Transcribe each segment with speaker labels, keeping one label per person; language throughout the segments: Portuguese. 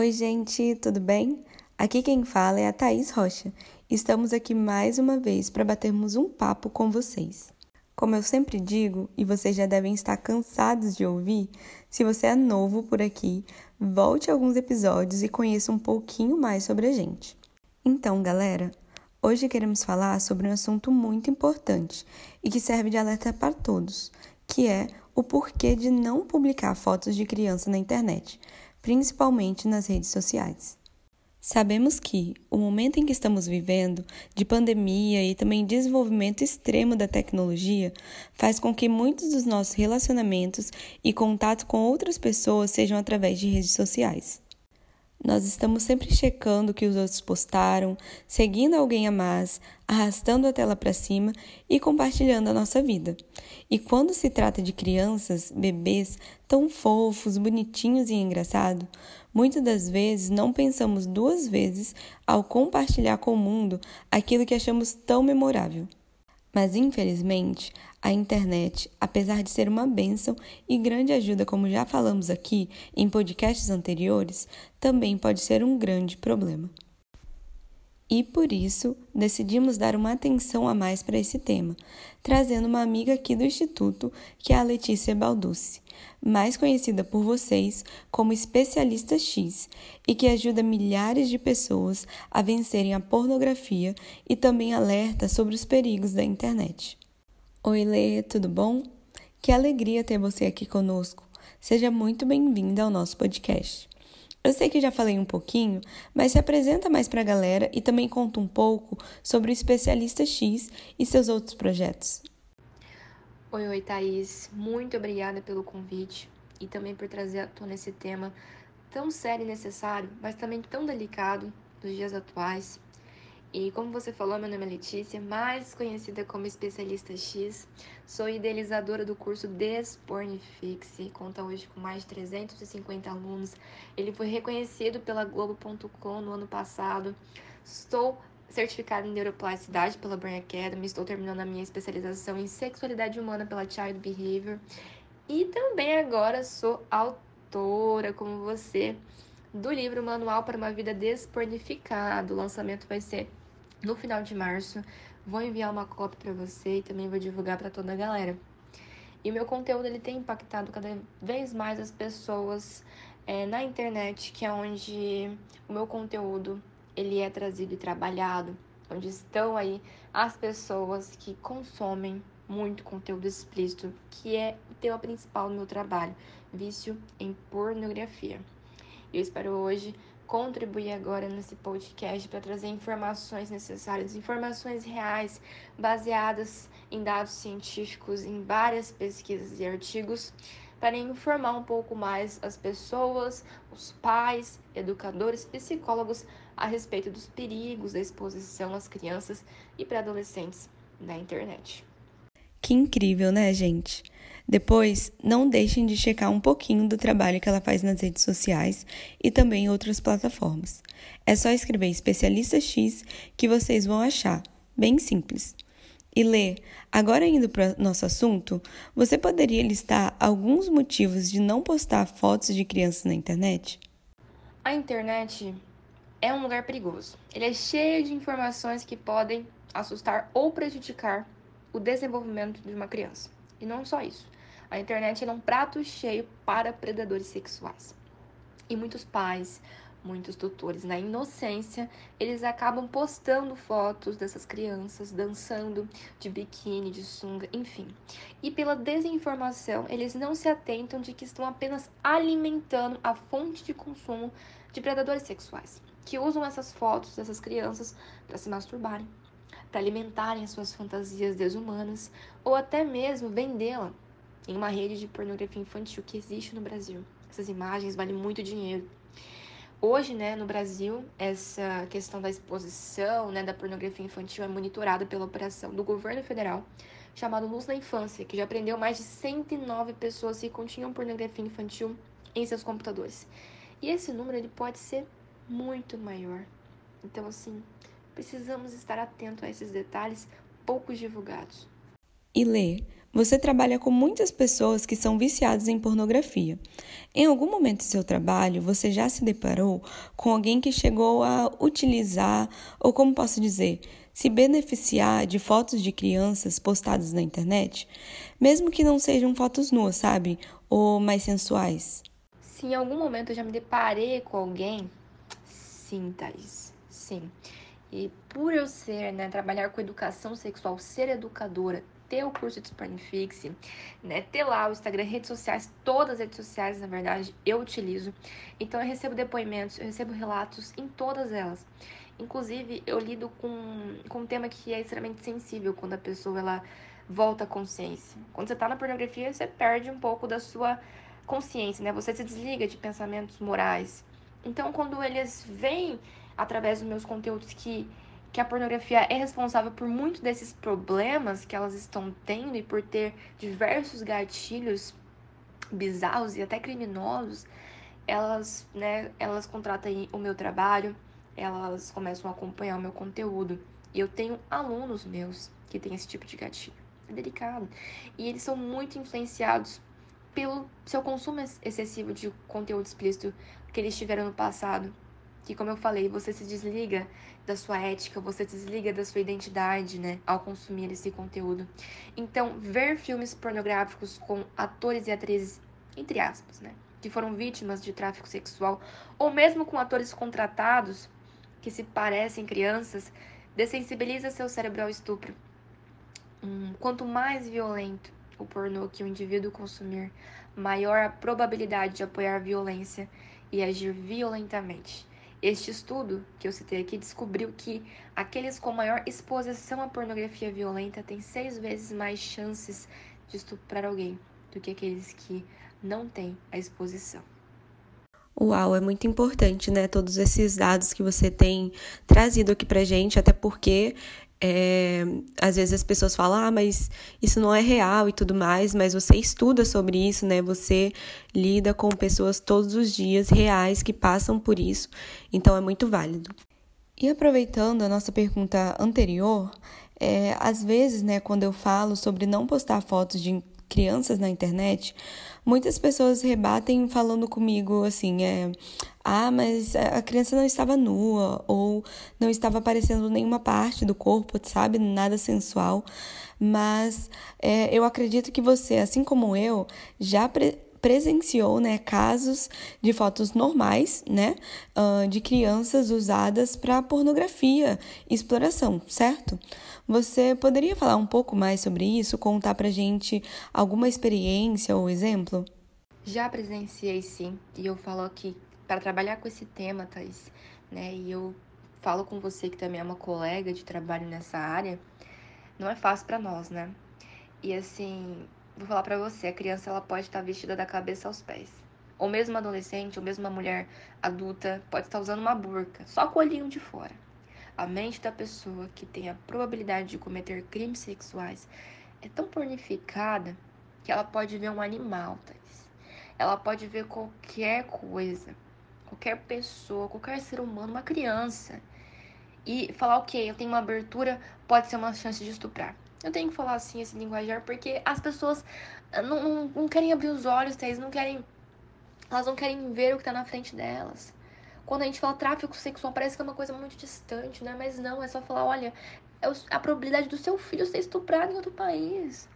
Speaker 1: Oi, gente, tudo bem? Aqui quem fala é a Thaís Rocha. Estamos aqui mais uma vez para batermos um papo com vocês. Como eu sempre digo, e vocês já devem estar cansados de ouvir, se você é novo por aqui, volte alguns episódios e conheça um pouquinho mais sobre a gente. Então, galera, hoje queremos falar sobre um assunto muito importante e que serve de alerta para todos, que é o porquê de não publicar fotos de criança na internet, principalmente nas redes sociais. Sabemos que o momento em que estamos vivendo, de pandemia e também desenvolvimento extremo da tecnologia, faz com que muitos dos nossos relacionamentos e contato com outras pessoas sejam através de redes sociais. Nós estamos sempre checando o que os outros postaram, seguindo alguém a mais, arrastando a tela para cima e compartilhando a nossa vida. E quando se trata de crianças, bebês tão fofos, bonitinhos e engraçados, muitas das vezes não pensamos duas vezes ao compartilhar com o mundo aquilo que achamos tão memorável. Mas infelizmente, a internet, apesar de ser uma bênção e grande ajuda, como já falamos aqui em podcasts anteriores, também pode ser um grande problema. E por isso decidimos dar uma atenção a mais para esse tema, trazendo uma amiga aqui do Instituto, que é a Letícia Balducci, mais conhecida por vocês como especialista X, e que ajuda milhares de pessoas a vencerem a pornografia e também alerta sobre os perigos da internet. Oi, Lê, tudo bom? Que alegria ter você aqui conosco. Seja muito bem-vinda ao nosso podcast. Eu sei que já falei um pouquinho, mas se apresenta mais para a galera e também conta um pouco sobre o Especialista X e seus outros projetos.
Speaker 2: Oi, oi, Thaís. Muito obrigada pelo convite e também por trazer à tona esse tema tão sério e necessário, mas também tão delicado dos dias atuais. E como você falou, meu nome é Letícia, mais conhecida como especialista X. Sou idealizadora do curso Despornifixe, conta hoje com mais de 350 alunos. Ele foi reconhecido pela Globo.com no ano passado. Estou certificada em neuroplasticidade pela Brain Academy, estou terminando a minha especialização em sexualidade humana pela Child Behavior e também agora sou autora, como você, do livro Manual para uma Vida Despornificada. O lançamento vai ser no final de março. Vou enviar uma cópia para você e também vou divulgar para toda a galera. E meu conteúdo ele tem impactado cada vez mais as pessoas é, na internet, que é onde o meu conteúdo ele é trazido e trabalhado, onde estão aí as pessoas que consomem muito conteúdo explícito, que é o tema principal do meu trabalho, vício em pornografia. Eu espero hoje contribuir agora nesse podcast para trazer informações necessárias, informações reais, baseadas em dados científicos, em várias pesquisas e artigos, para informar um pouco mais as pessoas, os pais, educadores, psicólogos a respeito dos perigos da exposição às crianças e para adolescentes na internet.
Speaker 1: Que incrível, né, gente? Depois, não deixem de checar um pouquinho do trabalho que ela faz nas redes sociais e também em outras plataformas. É só escrever especialista X que vocês vão achar, bem simples. E Lê, agora indo para nosso assunto, você poderia listar alguns motivos de não postar fotos de crianças na internet?
Speaker 2: A internet é um lugar perigoso. Ele é cheio de informações que podem assustar ou prejudicar o desenvolvimento de uma criança. E não só isso. A internet é um prato cheio para predadores sexuais. E muitos pais, muitos tutores, na inocência, eles acabam postando fotos dessas crianças dançando de biquíni, de sunga, enfim. E pela desinformação, eles não se atentam de que estão apenas alimentando a fonte de consumo de predadores sexuais, que usam essas fotos dessas crianças para se masturbarem, para alimentarem as suas fantasias desumanas ou até mesmo vendê-la em uma rede de pornografia infantil que existe no Brasil. Essas imagens valem muito dinheiro. Hoje, né, no Brasil, essa questão da exposição, né, da pornografia infantil é monitorada pela operação do governo federal chamado Luz na Infância, que já prendeu mais de 109 pessoas que continham pornografia infantil em seus computadores. E esse número ele pode ser muito maior. Então, assim, precisamos estar atento a esses detalhes poucos divulgados.
Speaker 1: E Lê, você trabalha com muitas pessoas que são viciadas em pornografia. Em algum momento do seu trabalho, você já se deparou com alguém que chegou a utilizar, ou como posso dizer, se beneficiar de fotos de crianças postadas na internet, mesmo que não sejam fotos nuas, sabe? Ou mais sensuais.
Speaker 2: Se em algum momento eu já me deparei com alguém, sim, Thaís, sim. E por eu ser, né, trabalhar com educação sexual, ser educadora, ter o curso de Spanifix, né, ter lá o Instagram, redes sociais, todas as redes sociais, na verdade, eu utilizo. Então eu recebo depoimentos, eu recebo relatos em todas elas. Inclusive, eu lido com, com um tema que é extremamente sensível quando a pessoa ela volta à consciência. Quando você está na pornografia, você perde um pouco da sua consciência, né? Você se desliga de pensamentos morais. Então, quando eles veem através dos meus conteúdos que que a pornografia é responsável por muitos desses problemas que elas estão tendo e por ter diversos gatilhos bizarros e até criminosos, elas, né, elas contratam o meu trabalho, elas começam a acompanhar o meu conteúdo. E eu tenho alunos meus que têm esse tipo de gatilho. É delicado. E eles são muito influenciados pelo seu consumo excessivo de conteúdo explícito que eles tiveram no passado. Que, como eu falei, você se desliga da sua ética, você se desliga da sua identidade, né, ao consumir esse conteúdo. Então, ver filmes pornográficos com atores e atrizes, entre aspas, né, que foram vítimas de tráfico sexual, ou mesmo com atores contratados que se parecem crianças, dessensibiliza seu cérebro ao estupro. Hum, quanto mais violento o pornô que o indivíduo consumir, maior a probabilidade de apoiar a violência e agir violentamente. Este estudo que eu citei aqui descobriu que aqueles com maior exposição à pornografia violenta têm seis vezes mais chances de estuprar alguém do que aqueles que não têm a exposição.
Speaker 1: Uau, é muito importante, né? Todos esses dados que você tem trazido aqui pra gente, até porque é, às vezes as pessoas falam, ah, mas isso não é real e tudo mais, mas você estuda sobre isso, né? Você lida com pessoas todos os dias reais que passam por isso, então é muito válido. E aproveitando a nossa pergunta anterior, é, às vezes, né, quando eu falo sobre não postar fotos de crianças na internet, muitas pessoas rebatem falando comigo assim, é, ah, mas a criança não estava nua ou não estava aparecendo nenhuma parte do corpo, sabe? Nada sensual. Mas é, eu acredito que você, assim como eu, já presenciou né, casos de fotos normais né, uh, de crianças usadas para pornografia e exploração, certo? Você poderia falar um pouco mais sobre isso, contar para gente alguma experiência ou exemplo?
Speaker 2: Já presenciei sim, e eu falo aqui para trabalhar com esse tema, Thais, né? E eu falo com você que também é uma colega de trabalho nessa área, não é fácil para nós, né? E assim, vou falar para você, a criança ela pode estar vestida da cabeça aos pés. Ou mesmo adolescente, ou mesmo uma mulher adulta pode estar usando uma burca, só com o olhinho de fora. A mente da pessoa que tem a probabilidade de cometer crimes sexuais é tão pornificada que ela pode ver um animal, Thais. Ela pode ver qualquer coisa, qualquer pessoa, qualquer ser humano, uma criança. E falar, ok, eu tenho uma abertura, pode ser uma chance de estuprar. Eu tenho que falar assim, esse linguajar, porque as pessoas ah, não, não, não querem abrir os olhos, eles não querem. Elas não querem ver o que tá na frente delas. Quando a gente fala tráfico sexual, parece que é uma coisa muito distante, né? Mas não, é só falar, olha, é a probabilidade do seu filho ser estuprado em outro país.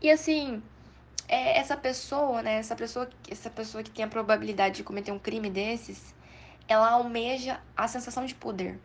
Speaker 2: E assim, é, essa pessoa, né? Essa pessoa, essa pessoa que tem a probabilidade de cometer um crime desses, ela almeja a sensação de poder.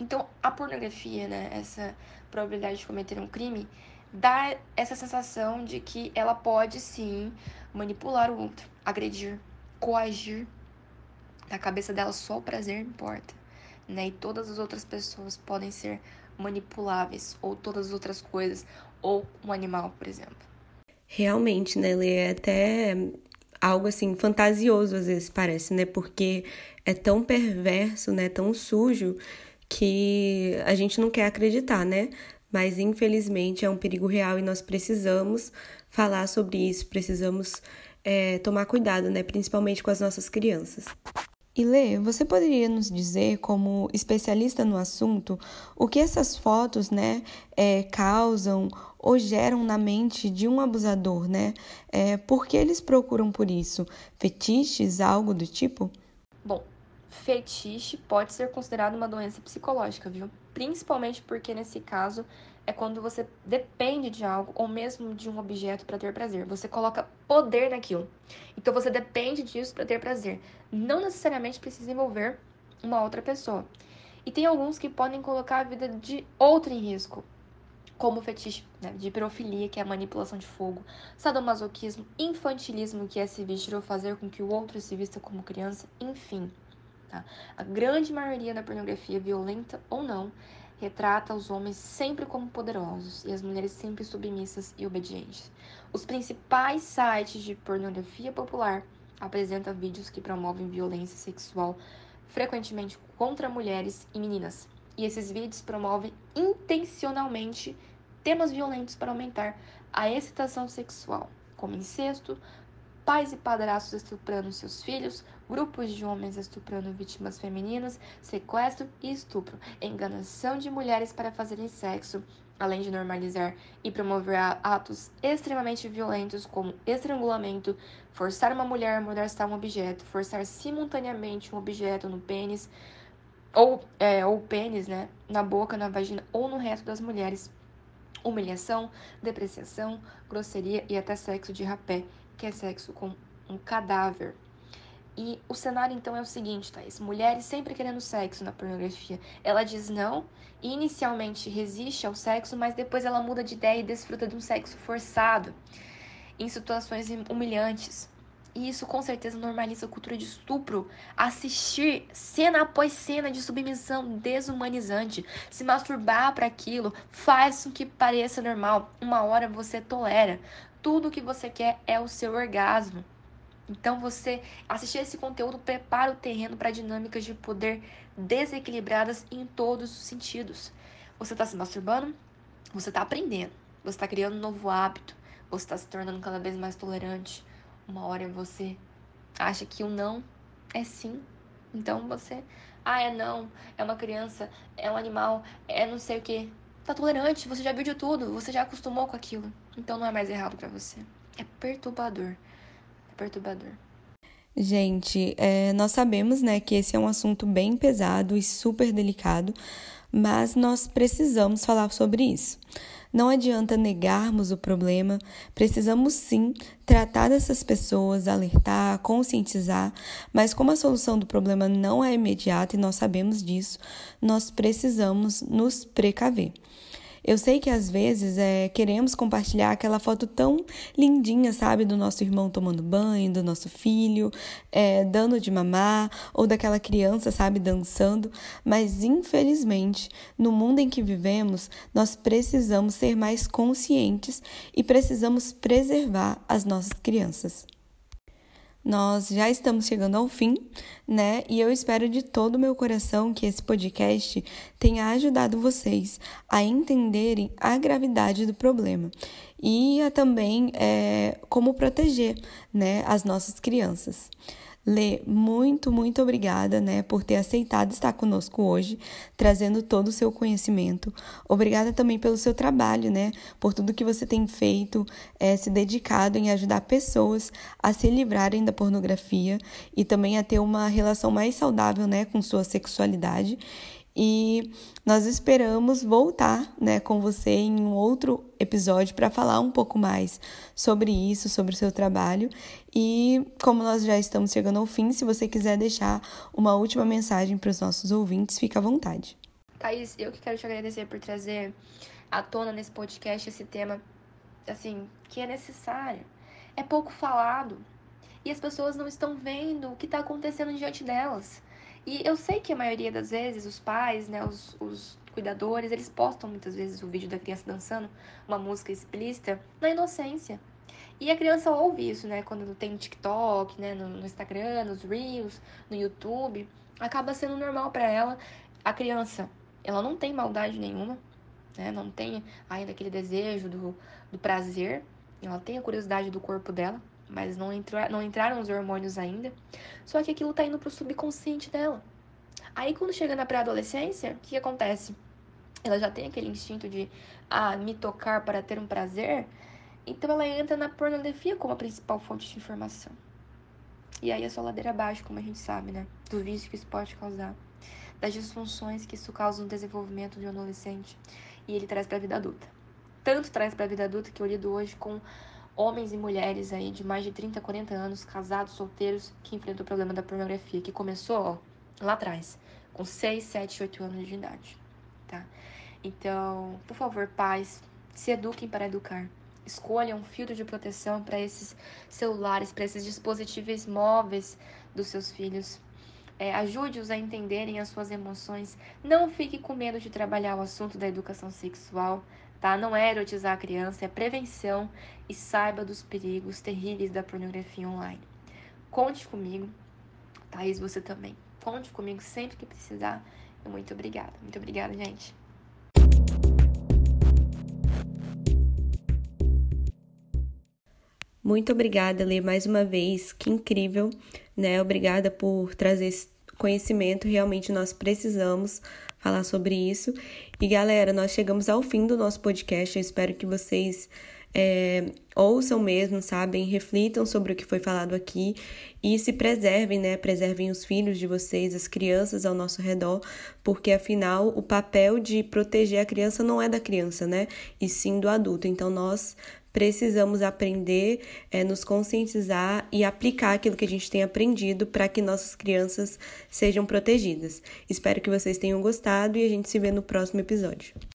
Speaker 2: Então, a pornografia, né? Essa probabilidade de cometer um crime dá essa sensação de que ela pode sim manipular o outro, agredir, coagir. Na cabeça dela só o prazer importa, né? E todas as outras pessoas podem ser manipuláveis, ou todas as outras coisas, ou um animal, por exemplo.
Speaker 1: Realmente, né, Lê? É até algo assim fantasioso às vezes parece, né? Porque é tão perverso, né? Tão sujo que a gente não quer acreditar, né? Mas infelizmente é um perigo real e nós precisamos falar sobre isso, precisamos é, tomar cuidado, né? Principalmente com as nossas crianças. E Lê, você poderia nos dizer, como especialista no assunto, o que essas fotos, né, é, causam ou geram na mente de um abusador, né? É, por que eles procuram por isso? Fetiches, algo do tipo?
Speaker 2: Fetiche pode ser considerado uma doença psicológica, viu? Principalmente porque nesse caso é quando você depende de algo ou mesmo de um objeto para ter prazer. Você coloca poder naquilo. Então você depende disso para ter prazer. Não necessariamente precisa envolver uma outra pessoa. E tem alguns que podem colocar a vida de outro em risco, como fetiche né, de hiperofilia, que é a manipulação de fogo, sadomasoquismo, infantilismo, que é se vestir ou fazer com que o outro se vista como criança, enfim. Tá? A grande maioria da pornografia, violenta ou não, retrata os homens sempre como poderosos e as mulheres sempre submissas e obedientes. Os principais sites de pornografia popular apresentam vídeos que promovem violência sexual, frequentemente contra mulheres e meninas. E esses vídeos promovem intencionalmente temas violentos para aumentar a excitação sexual, como incesto, pais e padrastos estuprando seus filhos, grupos de homens estuprando vítimas femininas, sequestro e estupro, enganação de mulheres para fazerem sexo, além de normalizar e promover atos extremamente violentos como estrangulamento, forçar uma mulher a molestar um objeto, forçar simultaneamente um objeto no pênis ou é, pênis, né, na boca, na vagina ou no resto das mulheres, humilhação, depreciação, grosseria e até sexo de rapé, que é sexo com um cadáver. E o cenário então é o seguinte, Thaís: mulheres sempre querendo sexo na pornografia. Ela diz não e inicialmente resiste ao sexo, mas depois ela muda de ideia e desfruta de um sexo forçado em situações humilhantes. E isso com certeza normaliza a cultura de estupro. Assistir cena após cena de submissão desumanizante, se masturbar para aquilo, faz com que pareça normal. Uma hora você tolera tudo que você quer é o seu orgasmo. Então você assistir esse conteúdo prepara o terreno para dinâmicas de poder desequilibradas em todos os sentidos. Você está se masturbando, você está aprendendo, você está criando um novo hábito, você está se tornando cada vez mais tolerante. Uma hora você acha que o não é sim. Então você, ah, é não, é uma criança, é um animal, é não sei o que tá tolerante, você já viu de tudo, você já acostumou com aquilo. Então não é mais errado para você. É perturbador. É perturbador.
Speaker 1: Gente, é, nós sabemos, né, que esse é um assunto bem pesado e super delicado, mas nós precisamos falar sobre isso. Não adianta negarmos o problema, precisamos sim tratar dessas pessoas, alertar, conscientizar, mas como a solução do problema não é imediata e nós sabemos disso, nós precisamos nos precaver. Eu sei que às vezes é, queremos compartilhar aquela foto tão lindinha, sabe, do nosso irmão tomando banho, do nosso filho, é, dando de mamar, ou daquela criança, sabe, dançando, mas infelizmente, no mundo em que vivemos, nós precisamos ser mais conscientes e precisamos preservar as nossas crianças. Nós já estamos chegando ao fim, né? E eu espero de todo o meu coração que esse podcast tenha ajudado vocês a entenderem a gravidade do problema e a também é, como proteger, né, as nossas crianças. Lê, muito, muito obrigada, né, por ter aceitado estar conosco hoje, trazendo todo o seu conhecimento. Obrigada também pelo seu trabalho, né, por tudo que você tem feito, é, se dedicado em ajudar pessoas a se livrarem da pornografia e também a ter uma relação mais saudável, né, com sua sexualidade. E nós esperamos voltar né, com você em um outro episódio para falar um pouco mais sobre isso, sobre o seu trabalho. E como nós já estamos chegando ao fim, se você quiser deixar uma última mensagem para os nossos ouvintes, fica à vontade.
Speaker 2: Thaís, eu que quero te agradecer por trazer à tona nesse podcast esse tema, assim, que é necessário. É pouco falado. E as pessoas não estão vendo o que está acontecendo diante delas. E eu sei que a maioria das vezes os pais, né, os, os cuidadores, eles postam muitas vezes o vídeo da criança dançando uma música explícita na inocência. E a criança ouve isso, né, quando tem TikTok, né, no, no Instagram, nos Reels, no YouTube, acaba sendo normal para ela. A criança, ela não tem maldade nenhuma, né, não tem ainda aquele desejo do, do prazer, ela tem a curiosidade do corpo dela, mas não, entrou, não entraram os hormônios ainda. Só que aquilo tá indo pro subconsciente dela. Aí quando chega na pré-adolescência, o que, que acontece? ela já tem aquele instinto de ah, me tocar para ter um prazer, então ela entra na pornografia como a principal fonte de informação. E aí é só ladeira abaixo, como a gente sabe, né? Do vício que isso pode causar, das disfunções que isso causa no desenvolvimento de um adolescente e ele traz para a vida adulta. Tanto traz para a vida adulta que eu lido hoje com homens e mulheres aí de mais de 30, 40 anos, casados, solteiros, que enfrentam o problema da pornografia, que começou ó, lá atrás, com 6, 7, 8 anos de idade, tá? Então, por favor, pais, se eduquem para educar. Escolham um filtro de proteção para esses celulares, para esses dispositivos móveis dos seus filhos. É, Ajude-os a entenderem as suas emoções. Não fique com medo de trabalhar o assunto da educação sexual, tá? Não é erotizar a criança, é prevenção e saiba dos perigos terríveis da pornografia online. Conte comigo, Thaís, você também. Conte comigo sempre que precisar. Muito obrigada. Muito obrigada, gente.
Speaker 1: Muito obrigada, Lê, mais uma vez. Que incrível, né? Obrigada por trazer esse conhecimento. Realmente nós precisamos falar sobre isso. E galera, nós chegamos ao fim do nosso podcast. Eu espero que vocês é, ouçam mesmo, sabem, reflitam sobre o que foi falado aqui e se preservem, né? Preservem os filhos de vocês, as crianças ao nosso redor, porque afinal o papel de proteger a criança não é da criança, né? E sim do adulto. Então nós precisamos aprender, é, nos conscientizar e aplicar aquilo que a gente tem aprendido para que nossas crianças sejam protegidas. Espero que vocês tenham gostado e a gente se vê no próximo episódio.